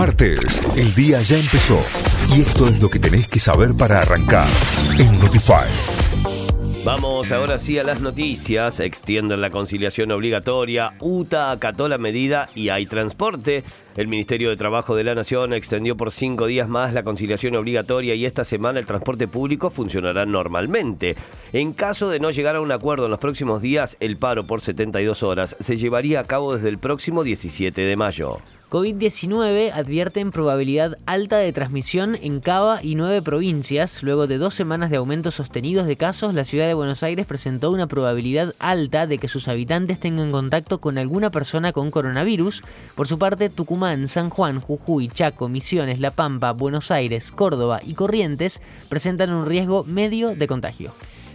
Martes, el día ya empezó y esto es lo que tenés que saber para arrancar en Notify. Vamos ahora sí a las noticias. Extienden la conciliación obligatoria. UTA acató la medida y hay transporte. El Ministerio de Trabajo de la Nación extendió por cinco días más la conciliación obligatoria y esta semana el transporte público funcionará normalmente. En caso de no llegar a un acuerdo en los próximos días, el paro por 72 horas se llevaría a cabo desde el próximo 17 de mayo. COVID-19 advierten probabilidad alta de transmisión en Cava y nueve provincias. Luego de dos semanas de aumentos sostenidos de casos, la ciudad de Buenos Aires presentó una probabilidad alta de que sus habitantes tengan contacto con alguna persona con coronavirus. Por su parte, Tucumán, San Juan, Jujuy, Chaco, Misiones, La Pampa, Buenos Aires, Córdoba y Corrientes presentan un riesgo medio de contagio.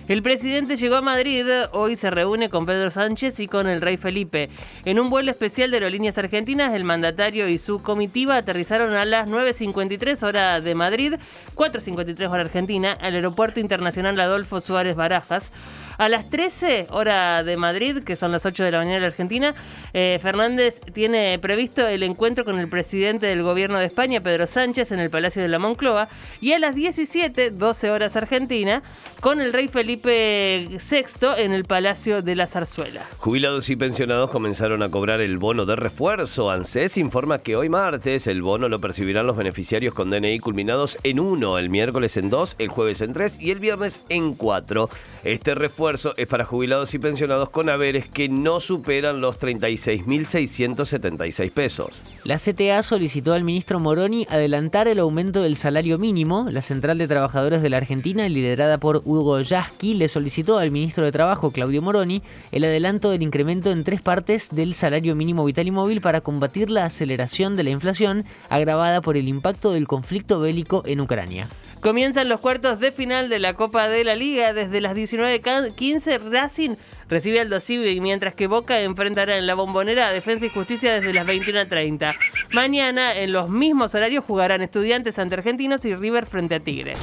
El presidente llegó a Madrid, hoy se reúne con Pedro Sánchez y con el rey Felipe. En un vuelo especial de Aerolíneas Argentinas, el mandatario y su comitiva aterrizaron a las 9.53 hora de Madrid, 4.53 hora argentina, al Aeropuerto Internacional Adolfo Suárez Barajas. A las 13 hora de Madrid, que son las 8 de la mañana de Argentina, eh, Fernández tiene previsto el encuentro con el presidente del gobierno de España, Pedro Sánchez, en el Palacio de la Moncloa. Y a las 17, 12 horas Argentina, con el rey Felipe VI en el Palacio de la Zarzuela. Jubilados y pensionados comenzaron a cobrar el bono de refuerzo. ANSES informa que hoy martes el bono lo percibirán los beneficiarios con DNI culminados en uno, el miércoles en dos, el jueves en tres y el viernes en cuatro. Este refuerzo es para jubilados y pensionados con haberes que no superan los 36.676 pesos. La CTA solicitó al ministro Moroni adelantar el aumento del salario mínimo. La Central de Trabajadores de la Argentina, liderada por Hugo Yasky, le solicitó al ministro de Trabajo, Claudio Moroni, el adelanto del incremento en tres partes del salario mínimo vital y móvil para combatir la aceleración de la inflación agravada por el impacto del conflicto bélico en Ucrania. Comienzan los cuartos de final de la Copa de la Liga. Desde las 19.15 Racing recibe al y mientras que Boca enfrentará en la bombonera a Defensa y Justicia desde las 21.30. Mañana, en los mismos horarios, jugarán Estudiantes ante Argentinos y River frente a Tigre.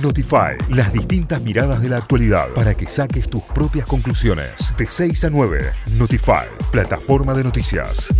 Notify, las distintas miradas de la actualidad para que saques tus propias conclusiones. De 6 a 9, Notify, plataforma de noticias.